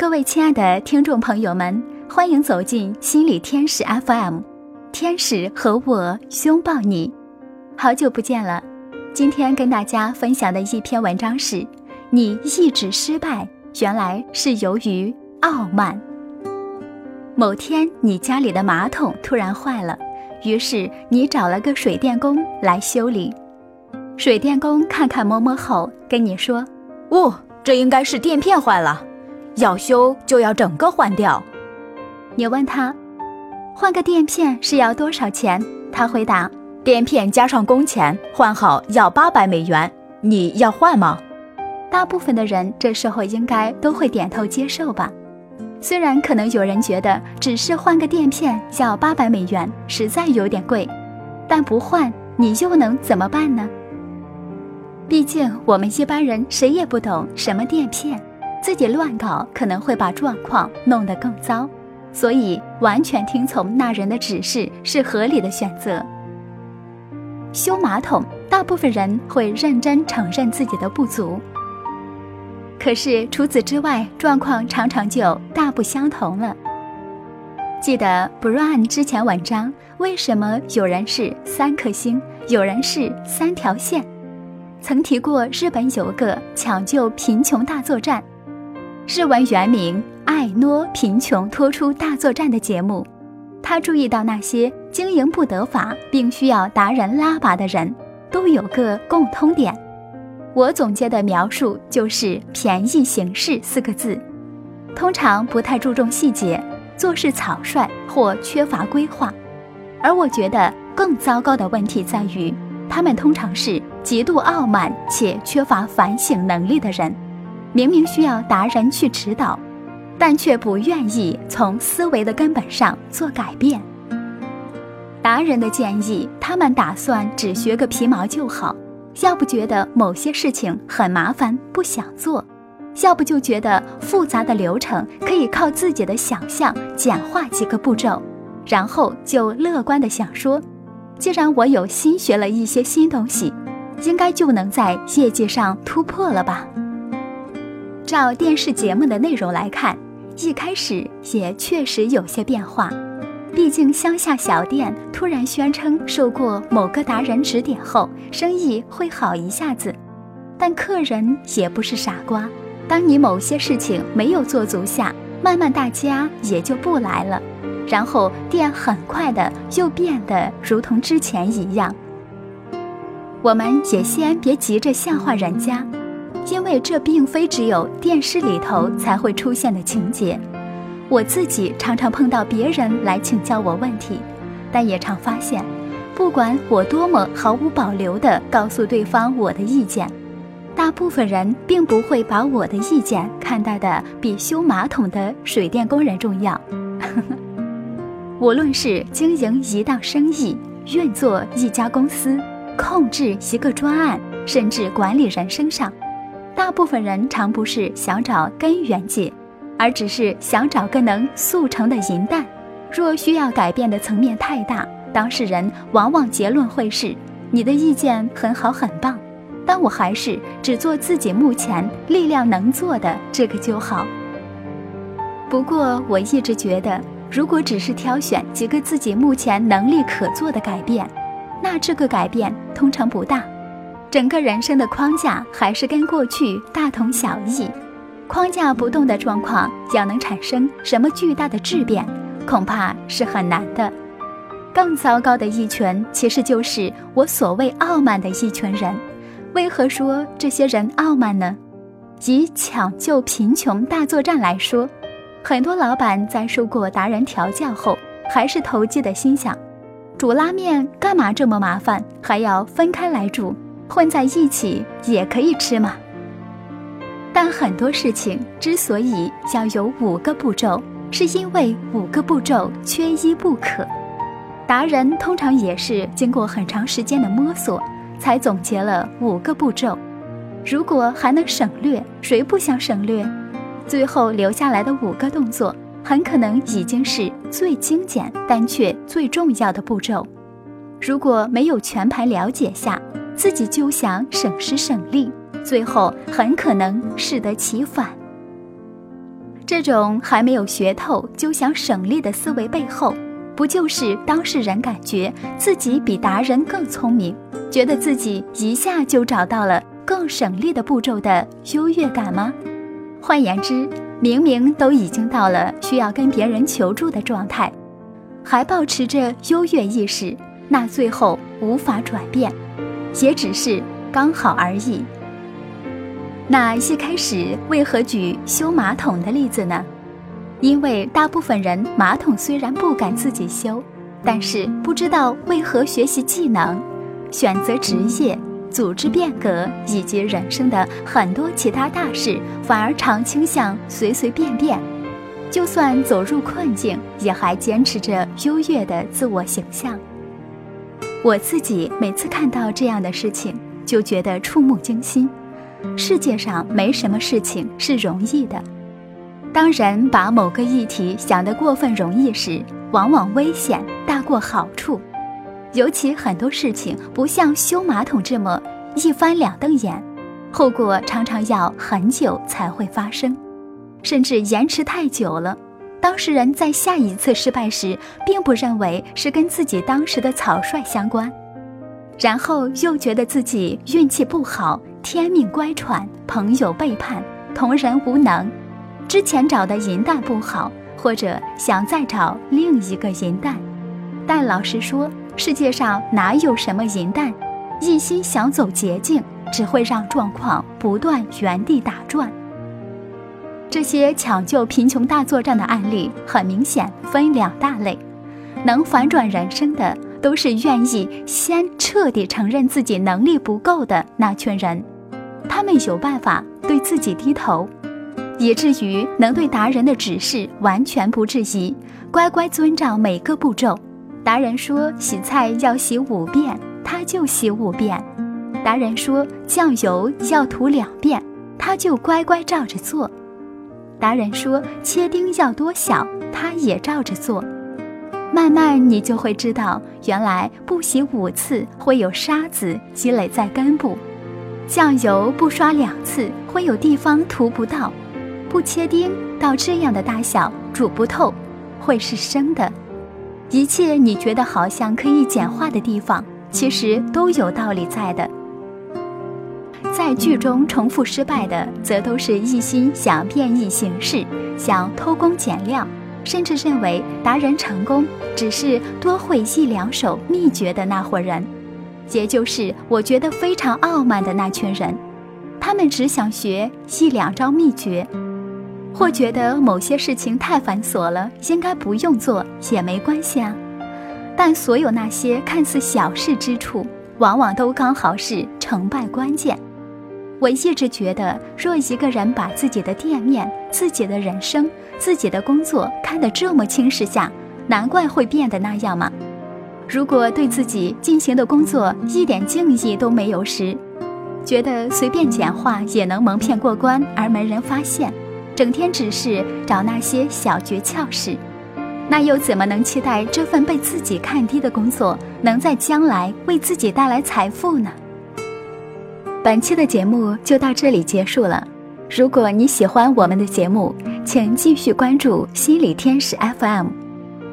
各位亲爱的听众朋友们，欢迎走进心理天使 FM，天使和我拥抱你。好久不见了，今天跟大家分享的一篇文章是：你一直失败，原来是由于傲慢。某天，你家里的马桶突然坏了，于是你找了个水电工来修理。水电工看看摸摸后，跟你说：“哦，这应该是垫片坏了。”要修就要整个换掉。你问他，换个垫片是要多少钱？他回答：垫片加上工钱，换好要八百美元。你要换吗？大部分的人这时候应该都会点头接受吧。虽然可能有人觉得只是换个垫片要八百美元，实在有点贵，但不换你又能怎么办呢？毕竟我们一般人谁也不懂什么垫片。自己乱搞可能会把状况弄得更糟，所以完全听从那人的指示是合理的选择。修马桶，大部分人会认真承认自己的不足，可是除此之外，状况常常就大不相同了。记得 Brian 之前文章，为什么有人是三颗星，有人是三条线？曾提过日本有个抢救贫穷大作战。日文原名“爱诺贫穷拖出大作战”的节目，他注意到那些经营不得法并需要达人拉拔的人，都有个共通点。我总结的描述就是“便宜行事”四个字，通常不太注重细节，做事草率或缺乏规划。而我觉得更糟糕的问题在于，他们通常是极度傲慢且缺乏反省能力的人。明明需要达人去指导，但却不愿意从思维的根本上做改变。达人的建议，他们打算只学个皮毛就好；要不觉得某些事情很麻烦不想做；要不就觉得复杂的流程可以靠自己的想象简化几个步骤，然后就乐观的想说：既然我有新学了一些新东西，应该就能在业绩上突破了吧。照电视节目的内容来看，一开始也确实有些变化。毕竟乡下小店突然宣称受过某个达人指点后，生意会好一下子。但客人也不是傻瓜，当你某些事情没有做足下，慢慢大家也就不来了。然后店很快的又变得如同之前一样。我们也先别急着笑话人家。因为这并非只有电视里头才会出现的情节，我自己常常碰到别人来请教我问题，但也常发现，不管我多么毫无保留地告诉对方我的意见，大部分人并不会把我的意见看待的比修马桶的水电工人重要。无论是经营一档生意、运作一家公司、控制一个专案，甚至管理人身上。大部分人常不是想找根源解，而只是想找个能速成的银弹。若需要改变的层面太大，当事人往往结论会是：你的意见很好很棒，但我还是只做自己目前力量能做的这个就好。不过我一直觉得，如果只是挑选几个自己目前能力可做的改变，那这个改变通常不大。整个人生的框架还是跟过去大同小异，框架不动的状况要能产生什么巨大的质变，恐怕是很难的。更糟糕的一群，其实就是我所谓傲慢的一群人。为何说这些人傲慢呢？以抢救贫穷大作战来说，很多老板在受过达人调教后，还是投机的心想：煮拉面干嘛这么麻烦，还要分开来煮？混在一起也可以吃嘛。但很多事情之所以要有五个步骤，是因为五个步骤缺一不可。达人通常也是经过很长时间的摸索，才总结了五个步骤。如果还能省略，谁不想省略？最后留下来的五个动作，很可能已经是最精简但却最重要的步骤。如果没有全盘了解下，自己就想省时省力，最后很可能适得其反。这种还没有学透就想省力的思维背后，不就是当事人感觉自己比达人更聪明，觉得自己一下就找到了更省力的步骤的优越感吗？换言之，明明都已经到了需要跟别人求助的状态，还保持着优越意识，那最后无法转变，也只是刚好而已。那一开始为何举修马桶的例子呢？因为大部分人马桶虽然不敢自己修，但是不知道为何学习技能、选择职业、组织变革以及人生的很多其他大事，反而常倾向随随便便。就算走入困境，也还坚持着优越的自我形象。我自己每次看到这样的事情，就觉得触目惊心。世界上没什么事情是容易的。当人把某个议题想得过分容易时，往往危险大过好处。尤其很多事情不像修马桶这么一翻两瞪眼，后果常常要很久才会发生，甚至延迟太久了。当事人在下一次失败时，并不认为是跟自己当时的草率相关，然后又觉得自己运气不好。天命乖舛，朋友背叛，同人无能，之前找的银蛋不好，或者想再找另一个银蛋，但老实说，世界上哪有什么银蛋？一心想走捷径，只会让状况不断原地打转。这些抢救贫穷大作战的案例，很明显分两大类，能反转人生的，都是愿意先彻底承认自己能力不够的那群人。他们有办法对自己低头，以至于能对达人的指示完全不质疑，乖乖遵照每个步骤。达人说洗菜要洗五遍，他就洗五遍；达人说酱油要涂两遍，他就乖乖照着做；达人说切丁要多小，他也照着做。慢慢你就会知道，原来不洗五次会有沙子积累在根部。酱油不刷两次会有地方涂不到，不切丁到这样的大小煮不透，会是生的。一切你觉得好像可以简化的地方，其实都有道理在的。在剧中重复失败的，则都是一心想变异形式、想偷工减料，甚至认为达人成功只是多会一两手秘诀的那伙人。也就是我觉得非常傲慢的那群人，他们只想学一两招秘诀，或觉得某些事情太繁琐了，应该不用做也没关系啊。但所有那些看似小事之处，往往都刚好是成败关键。我一直觉得，若一个人把自己的店面、自己的人生、自己的工作看得这么轻视下，难怪会变得那样嘛。如果对自己进行的工作一点敬意都没有时，觉得随便简化也能蒙骗过关而没人发现，整天只是找那些小诀窍时，那又怎么能期待这份被自己看低的工作能在将来为自己带来财富呢？本期的节目就到这里结束了。如果你喜欢我们的节目，请继续关注心理天使 FM。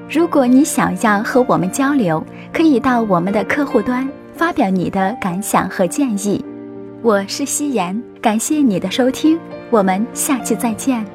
如果你想要和我们交流，可以到我们的客户端发表你的感想和建议。我是夕颜，感谢你的收听，我们下期再见。